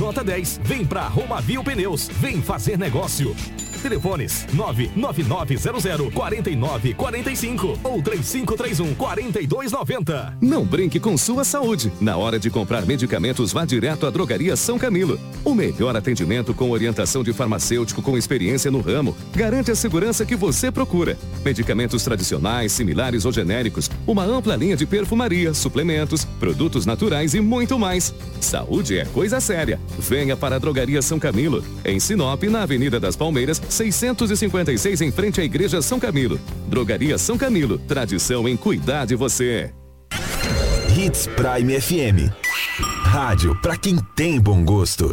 nota 10. Vem pra Romavil Pneus. Vem fazer negócio. Telefones 99900 4945 ou 3531 4290. Não brinque com sua saúde. Na hora de comprar medicamentos, vá direto à Drogaria São Camilo. O melhor atendimento com orientação de farmacêutico com experiência no ramo garante a segurança que você procura. Medicamentos tradicionais, similares ou genéricos, uma ampla linha de perfumaria, suplementos, produtos naturais e muito mais. Saúde é coisa séria. Venha para a Drogaria São Camilo, em Sinop, na Avenida das Palmeiras, 656 em frente à Igreja São Camilo. Drogaria São Camilo, tradição em cuidar de você. Hits Prime FM. Rádio para quem tem bom gosto.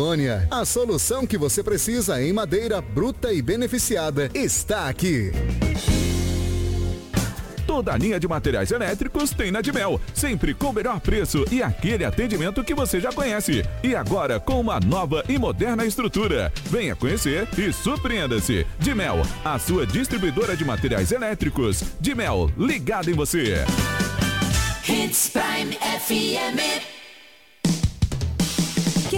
Amazônia. A solução que você precisa em madeira bruta e beneficiada está aqui. Toda a linha de materiais elétricos tem na Dimel, sempre com o melhor preço e aquele atendimento que você já conhece. E agora com uma nova e moderna estrutura. Venha conhecer e surpreenda-se. Dimel, a sua distribuidora de materiais elétricos. Dimel, ligado em você. Hits Prime FM.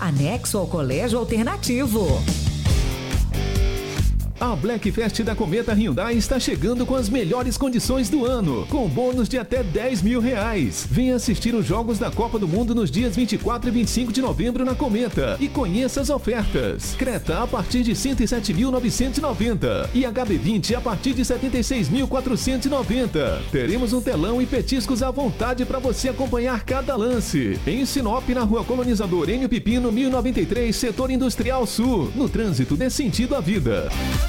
anexo ao Colégio Alternativo. A Black Fest da Cometa Hyundai está chegando com as melhores condições do ano, com bônus de até 10 mil reais. Venha assistir os Jogos da Copa do Mundo nos dias 24 e 25 de novembro na Cometa e conheça as ofertas. Creta a partir de 107.990 e HB20 a partir de 76.490. Teremos um telão e petiscos à vontade para você acompanhar cada lance. Em Sinop, na Rua Colonizador Enio Pipino, 1093, Setor Industrial Sul. No trânsito dê sentido à vida.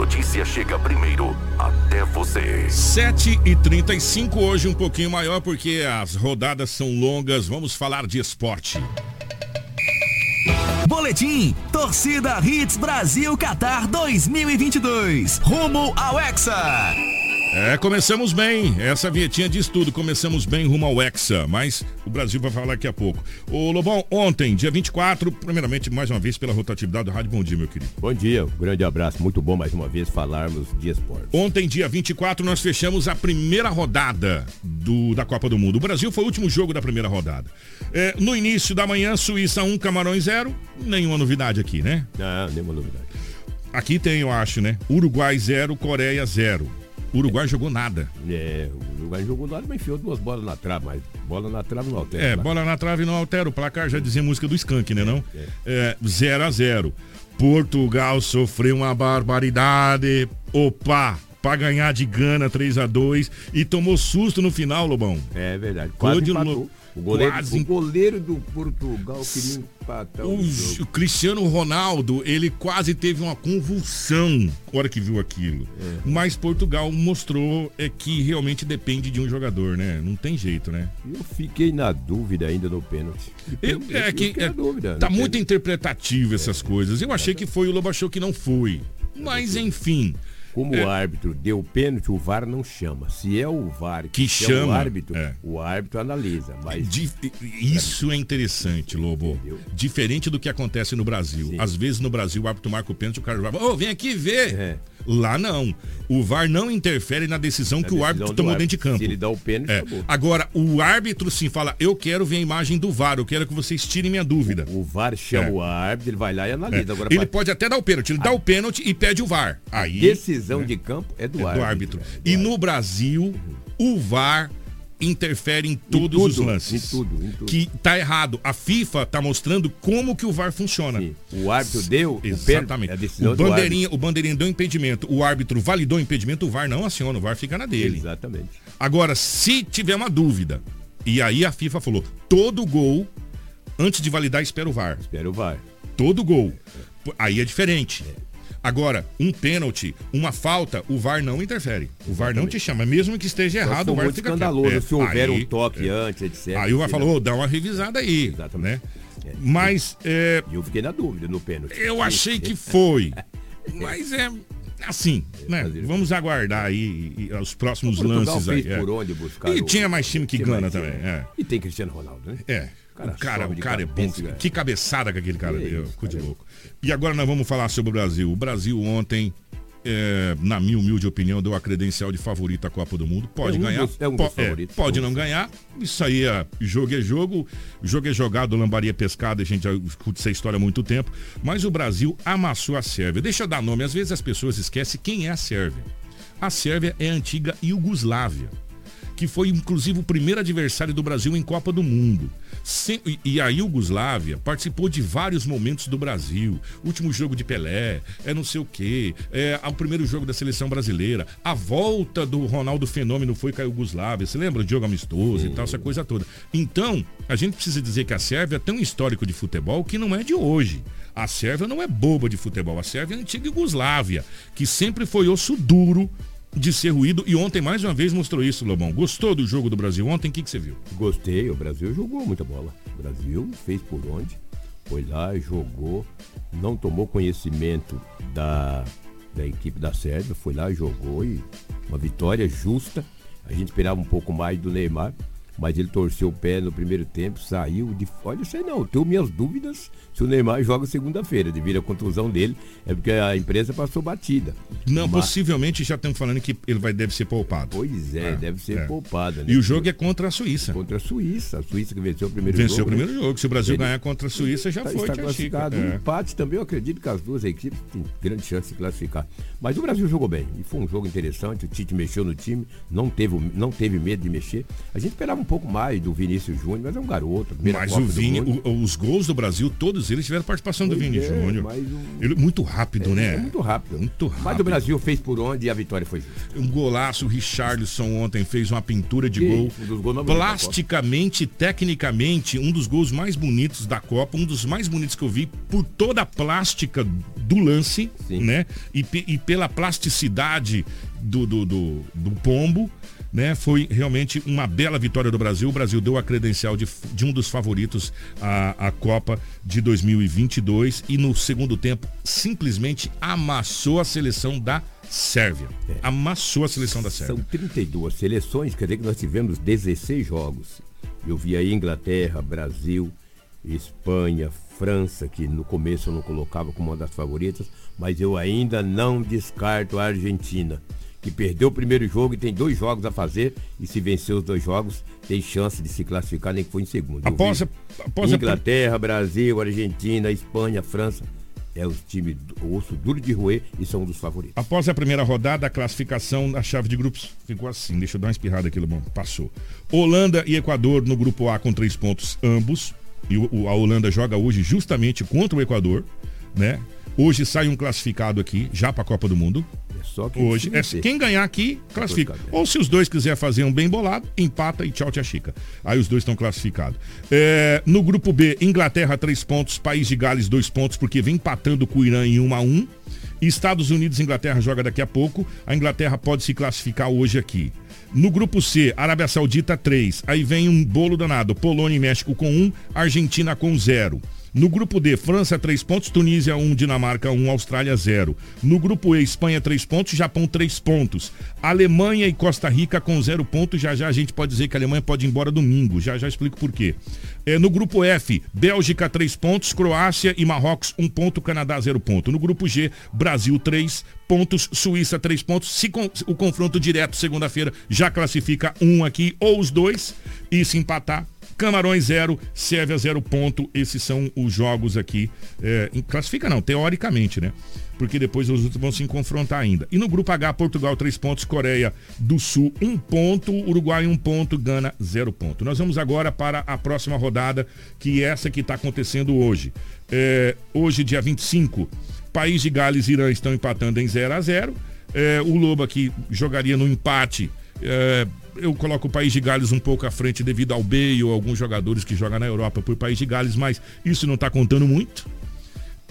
Notícia chega primeiro até você. 7 e 35 hoje um pouquinho maior porque as rodadas são longas. Vamos falar de esporte. Boletim Torcida Hits Brasil Qatar 2022. Rumo ao Hexa. É, começamos bem. Essa vinhetinha diz tudo. Começamos bem rumo ao Hexa, mas o Brasil vai falar daqui a pouco. Ô Lobão, ontem, dia 24, primeiramente, mais uma vez, pela rotatividade do Rádio Bom Dia, meu querido. Bom dia, um grande abraço. Muito bom mais uma vez falarmos de esporte. Ontem, dia 24, nós fechamos a primeira rodada do, da Copa do Mundo. O Brasil foi o último jogo da primeira rodada. É, no início da manhã, Suíça 1, Camarões 0. Nenhuma novidade aqui, né? Não, nenhuma novidade. Aqui tem, eu acho, né? Uruguai 0, Coreia 0. Uruguai jogou nada. É, o Uruguai jogou nada, mas enfiou duas bolas na trave, mas bola na trave não altera. É, lá. bola na trave não altera. O placar já dizia música do Skank, né não? É, 0 a 0 Portugal sofreu uma barbaridade. Opa! Pra ganhar de Gana 3 a 2 e tomou susto no final, Lobão. É verdade. Quase empatou. O goleiro, quase o goleiro do Portugal queria empatar o, O, jogo. o Cristiano Ronaldo, ele quase teve uma convulsão na hora que viu aquilo. É. Mas Portugal mostrou é, que realmente depende de um jogador, né? Não tem jeito, né? Eu fiquei na dúvida ainda no pênalti. Eu, é que é, dúvida. tá muito pênalti. interpretativo essas coisas. Eu achei que foi, o Lobo achou que não foi. Mas enfim. Como É. o árbitro deu pênalti, o VAR não chama. Se é o VAR Que chama o chama, árbitro, é. o árbitro analisa. Mas Di- Isso é interessante, Lobo. Diferente do que acontece no Brasil. Às vezes no Brasil o árbitro marca o pênalti o cara vai, ô, vem aqui ver. É. Lá não. O VAR não interfere na decisão Na que o decisão árbitro do tomou árbitro. dentro de campo. Se ele dá o pênalti, É. acabou. Agora, o árbitro sim fala, eu quero ver a imagem do VAR, eu quero que vocês tirem minha dúvida. o VAR chama É. o árbitro, ele vai lá e É. analisa. Agora, Ele pode até dar o pênalti, ele dá o pênalti e pede o VAR. Aí, decisão né, de campo é do é árbitro. do árbitro. E no Brasil, o VAR interfere em todos tudo, os lances. em tudo, em tudo. Que tá errado. A FIFA tá mostrando como que o VAR funciona. Sim. O árbitro deu o Exatamente. é a decisão o, do bandeirinha, o bandeirinha deu impedimento, o árbitro validou o impedimento, o VAR não aciona, o VAR fica na dele. Exatamente. Agora, se tiver uma dúvida, e aí a FIFA falou, todo gol, antes de validar, espera o VAR. Espera o VAR. Todo gol. Aí é diferente. Agora, um pênalti, uma falta, o VAR não interfere. O VAR não te chama. Mesmo que esteja errado, o VAR muito fica escandaloso quieto. se houver aí- um toque é. antes, etc. Aí o VAR falou. "Ô, dá uma revisada aí. Exatamente. Né? Mas é, E eu fiquei na dúvida no pênalti. eu achei que foi. Mas é assim, né? Vamos aguardar aí e- os próximos O Portugal lances aí. é. onde buscar E tinha mais time que Gana também. É. E tem Cristiano Ronaldo, né? É. cara o cara, o cara é bom. cara. Que cabeçada que aquele cara deu. Ficou de cara. louco. E agora nós vamos falar sobre o Brasil. O Brasil ontem, é, na minha humilde opinião, deu a credencial de favorito à Copa do Mundo. Pode É um ganhar. dos- é um po- favoritos. pode não ganhar. Isso aí é jogo é jogo. Jogo é jogado, lambaria pescada. A gente já escuta essa história há muito tempo. Mas o Brasil amassou a Sérvia. Deixa eu dar nome. Às vezes as pessoas esquecem quem é a Sérvia. A Sérvia é a antiga Iugoslávia que foi inclusive o primeiro adversário do Brasil em Copa do Mundo. Sem- e- a Iugoslávia participou de vários momentos do Brasil. Último jogo de Pelé, é não sei o quê, é o primeiro jogo da seleção brasileira. A volta do Ronaldo Fenômeno foi com a Iugoslávia. Você lembra? O jogo amistoso e tal, essa coisa toda. Então, a gente precisa dizer que a Sérvia tem um histórico de futebol que não é de hoje. A Sérvia não é boba de futebol. A Sérvia é a antiga Iugoslávia, que sempre foi osso duro de ser ruído e ontem mais uma vez mostrou isso, Lobão. Gostou do jogo do Brasil ontem? O que, que você viu? Gostei, o Brasil jogou muita bola. O Brasil fez por onde? Foi lá, jogou, não tomou conhecimento da, da equipe da Sérvia, foi lá, jogou e uma vitória justa. A gente esperava um pouco mais do Neymar, mas ele torceu o pé no primeiro tempo, saiu de. Olha, eu sei não, tenho minhas dúvidas se o Neymar joga segunda-feira, devido à contusão dele, é porque a imprensa passou batida. Não, Mas- possivelmente já estão falando que ele vai, deve ser poupado. Pois é, É, deve ser é. poupada. né? E o jogo é contra a Suíça. contra a Suíça. A Suíça que venceu o primeiro Venceu jogo. o primeiro né? jogo. Se o Brasil Ele- ganhar contra a Suíça, já Tá- foi, está classificado. Chica. Um É. empate também, eu acredito que as duas equipes têm grande chance de classificar. Mas o Brasil jogou bem. E foi um jogo interessante. O Tite mexeu no time, não teve, não teve medo de mexer. A gente esperava um pouco mais do Vinícius Júnior, mas é um garoto. Mas o do Vini, o- os gols do Brasil, todos eles tiveram participação do Pois Vini é, Júnior. o- Ele muito rápido, né? É muito rápido. Muito rápido. Mas o Brasil fez por onde e a vitória foi justa. Um golaço, o Richarlison ontem fez uma pintura de gol. um Plasticamente, tecnicamente, um dos gols mais bonitos da Copa, um dos mais bonitos que eu vi por toda a plástica do lance, Sim. né? E, e pela plasticidade do, do, do, do pombo. Né, foi realmente uma bela vitória do Brasil. O Brasil deu a credencial de, de um dos favoritos à, à Copa de 2022 e no segundo tempo simplesmente amassou a seleção da Sérvia. Amassou a seleção da Sérvia. São 32 seleções, quer dizer que nós tivemos 16 jogos. Eu vi aí Inglaterra, Brasil, Espanha, França, que no começo eu não colocava como uma das favoritas, mas eu ainda não descarto a Argentina, que perdeu o primeiro jogo e tem dois jogos a fazer, e se vencer os dois jogos, tem chance de se classificar, nem que for em segundo. Após após Inglaterra, Brasil, Argentina, Espanha, França. é o time do osso duro de roer e são um dos favoritos. Após a primeira rodada, a classificação da chave de grupos ficou assim. Deixa eu dar uma espirrada aqui, Lobão. Passou. Holanda e Equador no grupo A com três pontos ambos. E o- o- a Holanda joga hoje justamente contra o Equador, né? Hoje sai um classificado aqui, já para a Copa do Mundo. É só quem Hoje, é, quem ganhar aqui, classifica. Ou se os dois quiser fazer um bem bolado, empata e tchau, tia Chica. Aí os dois estão classificados. É, no grupo B, Inglaterra, três pontos, País de Gales, dois pontos, porque vem empatando com o Irã em 1 a 1 Estados Unidos e Inglaterra joga daqui a pouco. A Inglaterra pode se classificar hoje aqui. No grupo C, Arábia Saudita 3. Aí vem um bolo danado. Polônia e México com 1, Argentina com 0. No grupo D, França 3 pontos, Tunísia 1, Dinamarca 1, Austrália 0. No grupo E, Espanha 3 pontos, Japão 3 pontos. Alemanha e Costa Rica com 0 pontos. Já já a gente pode dizer que a Alemanha pode ir embora domingo. Já já explico por quê. É, no grupo F, Bélgica 3 pontos, Croácia e Marrocos 1 ponto, Canadá 0 ponto. No grupo G, Brasil 3 pontos, Suíça 3 pontos. Se con- o confronto direto segunda-feira já classifica um aqui ou os dois e se empatar Camarões 0, Sérvia 0 ponto. Esses são os jogos aqui. É, classifica não, teoricamente, né? Porque depois os outros vão se confrontar ainda. E no grupo H, Portugal 3 pontos, Coreia do Sul 1 ponto, Uruguai 1 ponto, Gana 0 ponto. Nós vamos agora para a próxima rodada, que é essa que está acontecendo hoje. É, hoje, dia 25, País de Gales e Irã estão empatando em 0 a 0 É, o Lobo aqui jogaria no empate. É, eu coloco o País de Gales um pouco à frente devido ao Bale ou alguns jogadores que jogam na Europa por País de Gales, mas isso não está contando muito.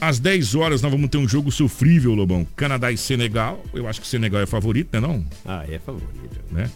Às 10 horas nós vamos ter um jogo sofrível, Lobão. Canadá e Senegal. Eu acho que o Senegal é favorito, né não? Ah, é favorito. Né?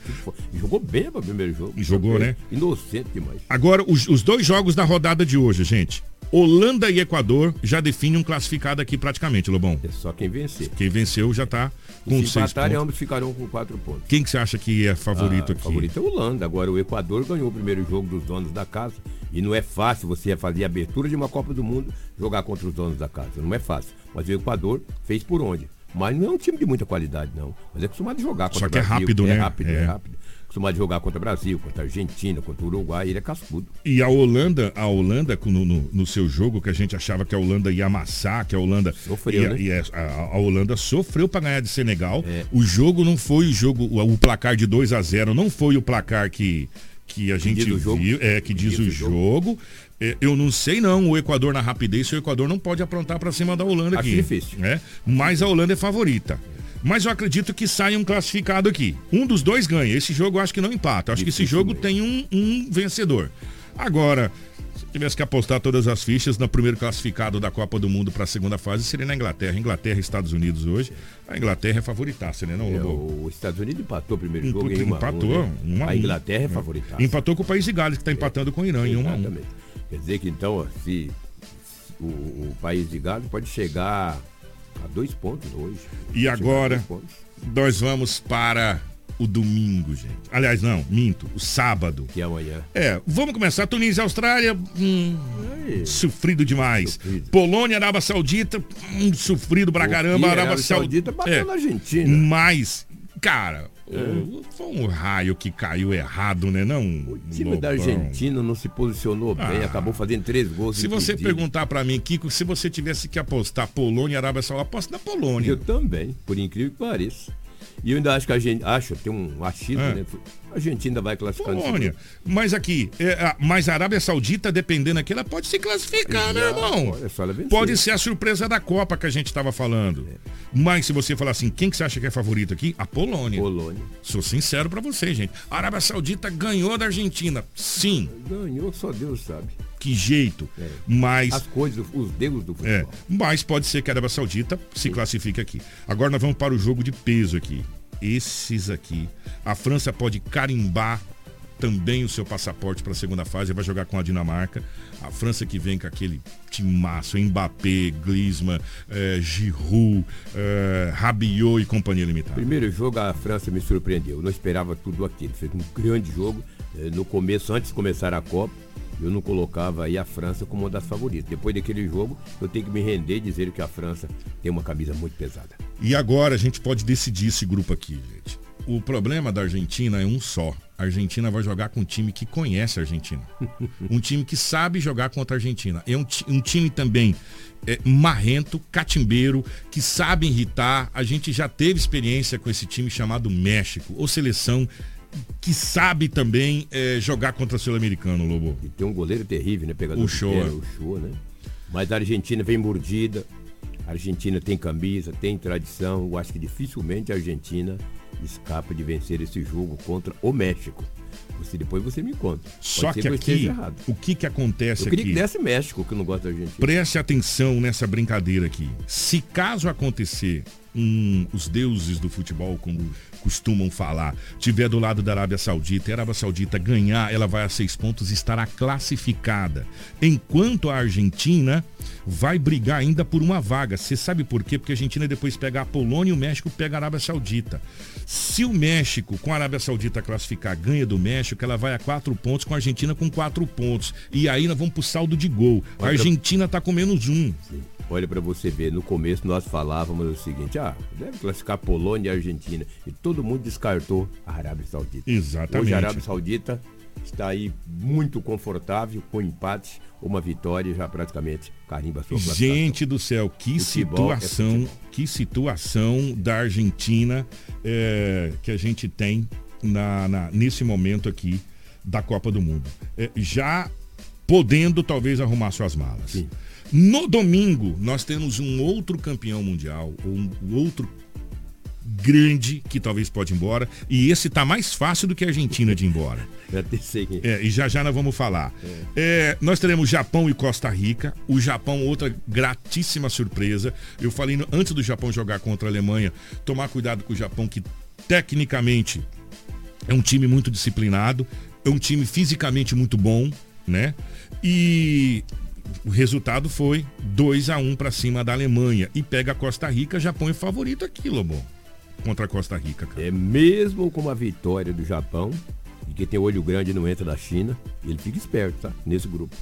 Jogou bem para o primeiro jogo. Jogou, né? Inocente demais. Agora, os, os dois jogos da rodada de hoje, gente. Holanda e Equador já definem um classificado aqui praticamente, Lobão. É só quem vencer. Quem venceu já tá E com se seis pontos. ambos ficarão com quatro pontos. Quem que você acha que é favorito Ah, aqui? favorito é o Holanda. Agora o Equador ganhou o primeiro jogo dos donos da casa. E não é fácil você fazer a abertura de uma Copa do Mundo jogar contra os donos da casa. Não é fácil. Mas o Equador fez por onde? Mas não é um time de muita qualidade, não. Mas é acostumado a jogar contra Só que é Brasil. rápido, é né? Rápido, é. É. rápido. Acostumado a jogar contra o Brasil, contra a Argentina, contra o Uruguai. Ele é cascudo. E a Holanda, a Holanda no, no- no seu jogo, que a gente achava que a Holanda ia amassar, que a Holanda. Sofreu, ia- né? ia- a, a Holanda sofreu para ganhar de Senegal. O jogo não foi o jogo, o, o placar de 2 a 0 não foi o placar que, que a gente jogo. viu, é, que diz, o jogo. É, eu não sei não, o Equador na rapidez, o Equador não pode aprontar para cima da Holanda Acho aqui. difícil. né? Mas a Holanda é favorita. Mas eu acredito que saia um classificado aqui. Um dos dois ganha. Esse jogo eu acho que não empata. Eu acho que esse jogo tem um, um vencedor. Agora, se eu tivesse que apostar todas as fichas no primeiro classificado da Copa do Mundo para a segunda fase, seria na Inglaterra. Inglaterra e Estados Unidos hoje. A Inglaterra é favoritaça, né? Não, É, os Estados Unidos empatou o primeiro jogo em 1 empatou, um a A. Inglaterra é É. favorita. Empatou com o País de Gales, que está empatando com o Irã em 1 a 1 Exatamente. Quer dizer que então, se o, o país de Gales pode chegar a dois pontos hoje. E agora, pontos. nós vamos para o domingo, gente. Aliás, não, minto, o sábado. Que é amanhã. É, vamos começar. Tunísia e Austrália, hum, sofrido demais. Sofrido. Polônia, Arábia Saudita, hum, sofrido pra caramba. Arábia Arábia Saudita Saudita. bateu na Argentina. Mas, cara, foi um raio que caiu errado, né? Não, O time da Lobão. Argentina não se posicionou bem, Ah. acabou fazendo três gols. Se você perguntar pra mim, Kiko, se você tivesse que apostar Polônia e Arábia Saudita, aposta na Polônia. Eu também, por incrível que pareça. E eu ainda acho que a gente. Acho, tem um achismo, É. né? A Argentina vai classificar Polônia. Mas aqui, é, a- mas a Arábia Saudita, dependendo aqui, ela pode se classificar, né, Já, irmão? é. Pode ser a surpresa da Copa que a gente estava falando. Mas se você falar assim, quem que você acha que é favorito aqui? A Polônia. Polônia. Sou sincero pra você, gente. A Arábia Saudita ganhou da Argentina. Sim. Ganhou, só Deus sabe. Que jeito. É. Mas. As coisas, os deus do É, futebol. mas pode ser que a Arábia Saudita se classifique aqui. Agora nós vamos para o jogo de peso aqui. Esses aqui. A França pode carimbar também o seu passaporte para a segunda fase, vai jogar com a Dinamarca. A França que vem com aquele timaço, Mbappé, Griezmann, eh, Giroud, eh, Rabiot e companhia limitada. Primeiro jogo, a França me surpreendeu. Eu não esperava tudo aquilo. Fez um grande jogo. Eh, No começo, antes de começar a Copa, eu não colocava aí a França como uma das favoritas. Depois daquele jogo, eu tenho que me render e dizer que a França tem uma camisa muito pesada. E agora a gente pode decidir esse grupo aqui, gente. o problema da Argentina é um só. A Argentina vai jogar com um time que conhece a Argentina. um time que sabe jogar contra a Argentina. É um, um time também é, marrento, catimbeiro, que sabe irritar. A gente já teve experiência com esse time chamado México, ou seleção que sabe também é, jogar contra o Sul-Americano, Lobo. E tem um goleiro terrível, né? Pegador O pênalti, O Shoa, né? Mas a Argentina vem mordida. A Argentina tem camisa, tem tradição. Eu acho que dificilmente a Argentina escapa de vencer esse jogo contra o México. Você, depois você me conta. Pode Só que aqui, o que que acontece Eu queria aqui? que desse México, que eu não gosto da Argentina. Preste atenção nessa brincadeira aqui. Se caso acontecer um, os deuses do futebol, como costumam falar, tiver do lado da Arábia Saudita e a Arábia Saudita ganhar, ela vai a seis pontos e estará classificada. Enquanto a Argentina vai brigar ainda por uma vaga. Você sabe por quê? Porque a Argentina depois pega a Polônia e o México pega a Arábia Saudita. Se o México, com a Arábia Saudita classificar, ganha do México, ela vai a quatro pontos, com a Argentina com quatro pontos. E aí nós vamos pro saldo de gol. A Argentina tá com menos um. Olha para você ver, no começo nós falávamos o seguinte, deve classificar Polônia e Argentina. E todo mundo descartou a Arábia Saudita. Exatamente. Hoje a Arábia Saudita está aí muito confortável, com empate, uma vitória já praticamente carimba sua. Gente do céu, que Futebol é situação, que situação da Argentina é, que a gente tem na, na- nesse momento aqui da Copa do Mundo. É, já podendo talvez arrumar suas malas. No domingo, nós temos um outro campeão mundial, ou um outro grande que talvez pode ir embora. E esse tá mais fácil do que a Argentina de ir embora. Já é. É, e já já nós vamos falar. É, nós teremos Japão e Costa Rica. O Japão, outra gratíssima surpresa. Eu falei no- antes do Japão jogar contra a Alemanha, tomar cuidado com o Japão, que tecnicamente é um time muito disciplinado, é um time fisicamente muito bom, né? E o resultado foi 2 a 1 para cima da Alemanha. E pega a Costa Rica, Japão é favorito aqui, Lobo. Contra a Costa Rica, cara. É mesmo com a vitória do Japão, e que tem olho grande não entra da China, ele fica esperto, tá? Nesse grupo.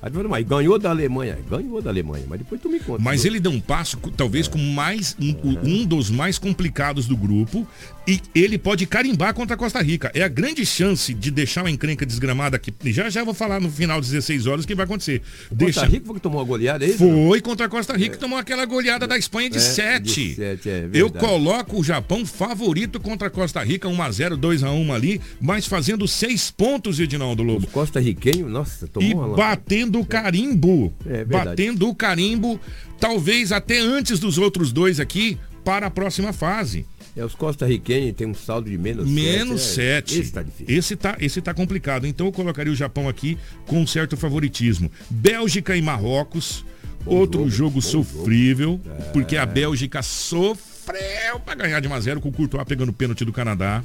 Aí fala, mas ganhou da Alemanha, ganhou da Alemanha, mas depois tu me conta. Mas ele deu um passo, talvez com mais um, um dos mais complicados do grupo, e ele pode carimbar contra a Costa Rica. É a grande chance de deixar uma encrenca desgramada aqui. Já já vou falar no final das 16 horas o que vai acontecer. Costa Deixa... Rica foi que tomou a goleada, é isso? Foi contra a Costa Rica que tomou aquela goleada da Espanha de É, 7. de sete, é Eu coloco o Japão favorito contra a Costa Rica, 1x0, 2x1 ali, mas fazendo seis pontos, Edinaldo Lobo. Costa Riquenho, nossa, tomou E uma batendo o carimbo. É batendo o carimbo, talvez até antes dos outros dois aqui, para a próxima fase. É, os costarriquenhos têm um saldo de menos Menos sete, 7. é, Esse tá difícil. Esse tá, esse tá complicado. Então eu colocaria o Japão aqui com um certo favoritismo. Bélgica e Marrocos. outro jogo, sofrível, porque a Bélgica sofreu para ganhar de 1 a 0 com o Courtois pegando o pênalti do Canadá.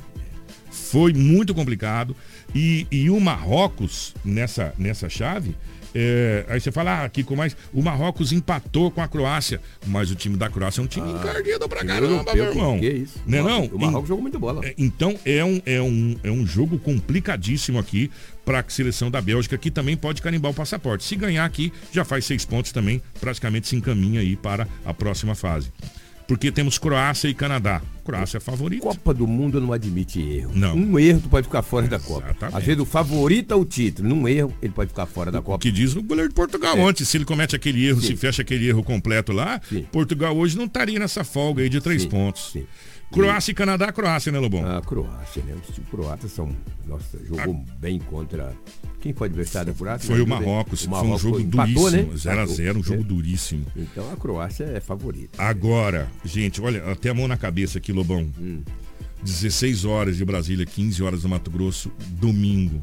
Foi muito complicado. E, e o Marrocos, nessa, nessa chave, é, aí você fala, ah, aqui com mais. O Marrocos empatou com a Croácia, mas o time da Croácia é um time encardido pra caramba, europeu, meu irmão. que isso? O não? O Marrocos jogou muita bola. É, Então é um, é, um, é um jogo complicadíssimo aqui para a seleção da Bélgica, que também pode carimbar o passaporte. Se ganhar aqui, já faz seis pontos também, praticamente se encaminha aí para a próxima fase. Porque temos Croácia e Canadá. Croácia é favorita. Copa do Mundo não admite erro. Não. Um erro tu pode ficar fora da Copa. Exatamente. Às vezes o favorito é o título. Num erro, ele pode ficar fora da O Copa. que diz o goleiro de Portugal É. ontem. Se ele comete aquele erro, Sim. se fecha aquele erro completo lá, Sim. Portugal hoje não estaria nessa folga aí de três Sim, pontos. sim. Croácia e Canadá, Croácia, né, Lobão? A Croácia, né? Os croatas são. Nossa, jogou bem contra. Quem foi adversário da Croácia? Foi o. Marrocos. O Foi um jogo duríssimo. né? 0x0, um jogo É. duríssimo. Então a Croácia é favorita. Agora, gente, olha, até a mão na cabeça aqui, Lobão. Hum. 16 horas de Brasília, 15 horas do Mato Grosso, domingo.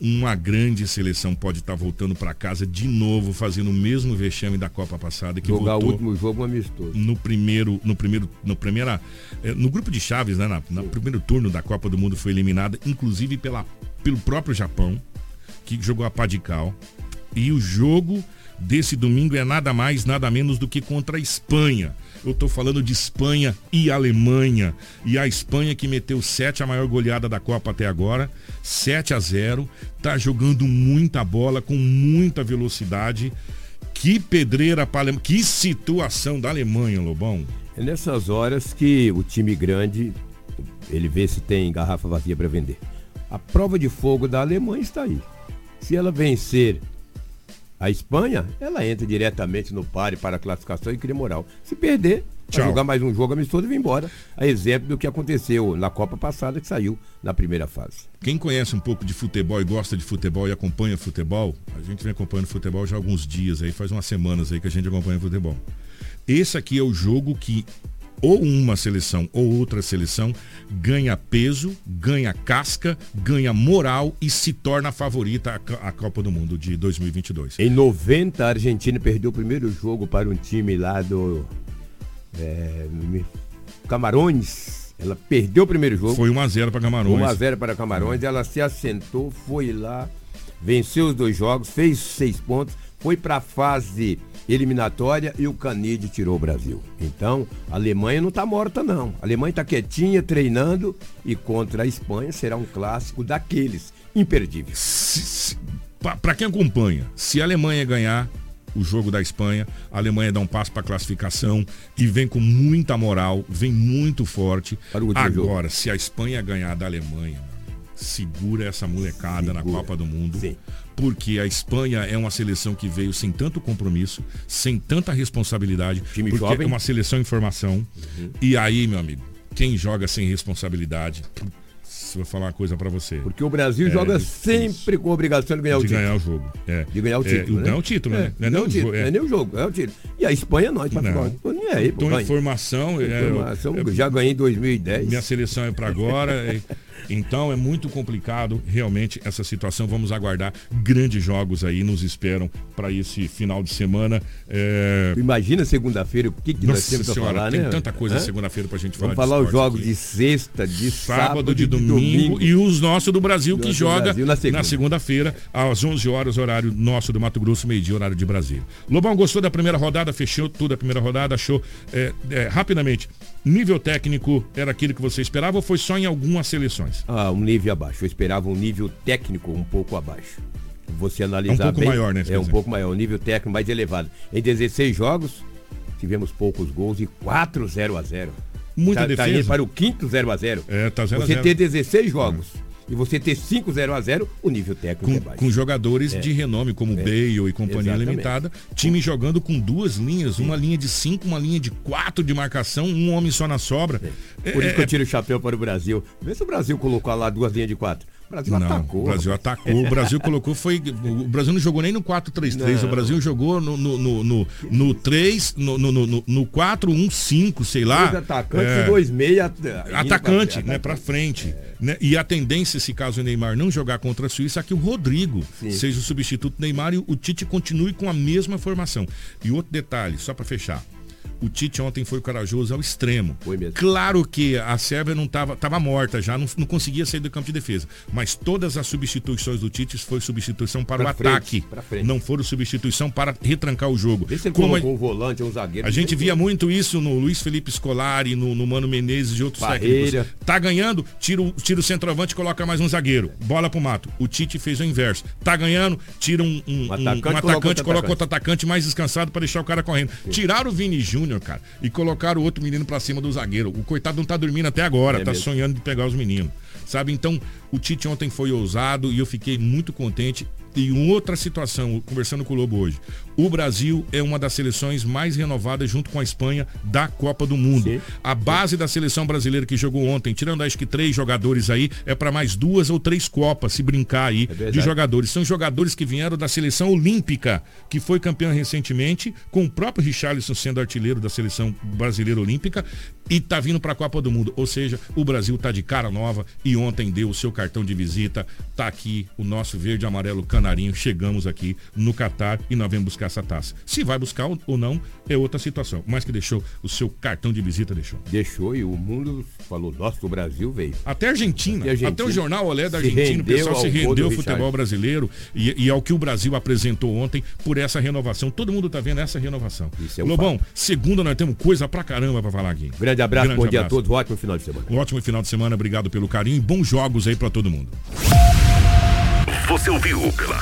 Uma grande seleção pode estar voltando para casa de novo, fazendo o mesmo vexame da Copa passada que Jogar o último jogo amistoso. no primeiro, no primeiro, no primeira, eh, no grupo de chaves, né, na, no primeiro turno da Copa do Mundo foi eliminada, inclusive pela, pelo próprio Japão, que jogou a pá de cal. E o jogo desse domingo é nada mais, nada menos do que contra a Espanha. Eu tô falando de Espanha e Alemanha. E a Espanha que meteu 7 a maior goleada da Copa até agora, 7 a 0, tá jogando muita bola com muita velocidade. Que pedreira para Alemanha, que situação da Alemanha, Lobão. É nessas horas que o time grande Ele vê se tem garrafa vazia para vender. A prova de fogo da Alemanha está aí. Se ela vencer a Espanha, ela entra diretamente no pare para a classificação e cria moral. Se perder, Tchau. jogar mais um jogo amistoso e vir embora. A exemplo do que aconteceu na Copa passada, que saiu na primeira fase. Quem conhece um pouco de futebol e gosta de futebol e acompanha futebol, a gente vem acompanhando futebol já há alguns dias aí, faz umas semanas aí que a gente acompanha futebol. Esse aqui é o jogo que ou uma seleção ou outra seleção ganha peso, ganha casca, ganha moral e se torna a favorita à Copa do Mundo de 2022. Em 90, a Argentina perdeu o primeiro jogo para um time lá do é, Camarões. Ela perdeu o primeiro jogo. Foi 1 a 0 para Camarões. 1x0 para Camarões. Ela se assentou, foi lá, venceu os dois jogos, fez seis pontos, foi para a fase eliminatória e o Canide tirou o Brasil. Então, a Alemanha não está morta, não. A Alemanha está quietinha, treinando e contra a Espanha será um clássico daqueles imperdíveis. Para quem acompanha, se a Alemanha ganhar o jogo da Espanha, a Alemanha dá um passo para classificação e vem com muita moral, vem muito forte. Agora, se a Espanha ganhar da Alemanha, segura essa molecada na Copa do Mundo. Porque a Espanha é uma seleção que veio sem tanto compromisso, sem tanta responsabilidade, Time porque jovem. é uma seleção em formação. E aí, meu amigo, quem joga sem responsabilidade, eu falar uma coisa para você. Porque o Brasil É joga sempre com a obrigação de ganhar o de título. ganhar o jogo. É. De ganhar o É, título. e né? ganhar o título, né? Não é Não, o o título, é. não é nem o jogo, é o título. E a Espanha nós, Não. Tô nem aí, pô. É, Informação, já ganhei em 2010. Minha seleção é para agora. então é muito complicado realmente essa situação. Vamos aguardar grandes jogos aí nos esperam para esse final de semana. É... Imagina segunda-feira o que, que nós Nossa temos pra senhora, falar, tem né? tanta coisa segunda-feira pra gente falar Vamos de falar os jogos aqui. de sexta, de sábado, sábado, de domingo, e os nossos do Brasil que joga Brasil na segunda. segunda-feira às 11 horas horário nosso do Mato Grosso, meio-dia horário de Brasília. Lobão gostou da primeira rodada, fechou tudo a primeira rodada, achou é, é, rapidamente. Nível técnico era aquilo que você esperava ou foi só em algumas seleções? Ah, um nível abaixo. Eu esperava um nível técnico um pouco abaixo. Você analisar É um pouco bem, maior, né, É um pouco maior, um nível técnico mais elevado. Em 16 jogos, tivemos poucos gols e 4 0 a 0 Muita tá, Tá defesa. indo para o quinto 0 a 0 É, tá 0 a Você 0. ter 16 jogos e você ter 5 0 a 0 o nível técnico é Com, baixo. com jogadores É. de renome como É. Bale e companhia Exatamente. limitada, time jogando com duas linhas, uma linha de cinco, uma linha de quatro de marcação, um homem só na sobra. Por isso que É, eu tiro o chapéu para o Brasil. Vê se o Brasil colocou lá duas linhas de quatro. O Brasil Não, atacou. o Brasil atacou. O Brasil colocou, foi. O Brasil não jogou nem no 4-3-3. Não. O Brasil jogou no, no, no, no, no 3, no, no, no, no 4-1-5, sei lá. Dois atacantes É, e dois meia. atacante, né, pra frente. Né? E a tendência, se caso o Neymar não jogar contra a Suíça, é que o Rodrigo Sim. seja o substituto do Neymar e o Tite continue com a mesma formação. E outro detalhe, só pra fechar. O Tite ontem foi corajoso ao extremo. Claro que a Sérvia não estava tava morta já, não, não conseguia sair do campo de defesa. Mas todas as substituições do Tite foi substituição para Pra o frente, ataque. Não foram substituição para retrancar o jogo. Vê se ele Como a- colocou um volante, um zagueiro. a gente via muito isso no Luiz Felipe Scolari, no, no Mano Menezes e outros Barreira. técnicos. Tá ganhando, tira o, tira o centroavante e coloca mais um zagueiro. Bola pro mato. O Tite fez o inverso. Tá ganhando, tira um, um, um- um atacante, atacante, coloca outro atacante. outro atacante mais descansado para deixar o cara correndo. Tiraram o Vini Júnior, cara, e colocaram o outro menino pra cima do zagueiro. O coitado não tá dormindo até agora, É tá mesmo. sonhando de pegar os meninos. Sabe? Então, o Tite ontem foi ousado e eu fiquei muito contente. E outra situação, conversando com o Lobo hoje. O Brasil é uma das seleções mais renovadas junto com a Espanha da Copa do Mundo. A base da seleção brasileira que jogou ontem, tirando acho que três jogadores aí, é para mais duas ou três Copas, se brincar aí, de verdade. jogadores. São jogadores que vieram da seleção olímpica, que foi campeã recentemente, com o próprio Richarlison sendo artilheiro da seleção brasileira olímpica e tá vindo para a Copa do Mundo. Ou seja, o Brasil tá de cara nova e ontem deu o seu cartão de visita. Tá aqui o nosso verde amarelo canarinho. Chegamos aqui no Catar e nós vamos buscar essa taça. Se vai buscar ou- não é outra situação. Mas que deixou o seu cartão de visita deixou. Deixou e o mundo falou, nossa, o Brasil veio. Até a Argentina, E a Argentina até o jornal Olé da Argentina, o pessoal se rendeu ao futebol brasileiro e, e ao que o Brasil apresentou ontem por essa renovação. Todo mundo tá vendo essa renovação. é um Lobão, segunda nós temos coisa pra caramba pra falar aqui. Grande abraço, Grande bom dia a abraço. todos, ótimo final de semana. Um ótimo final de semana, obrigado pelo carinho e bons jogos aí pra todo mundo. Você ouviu pela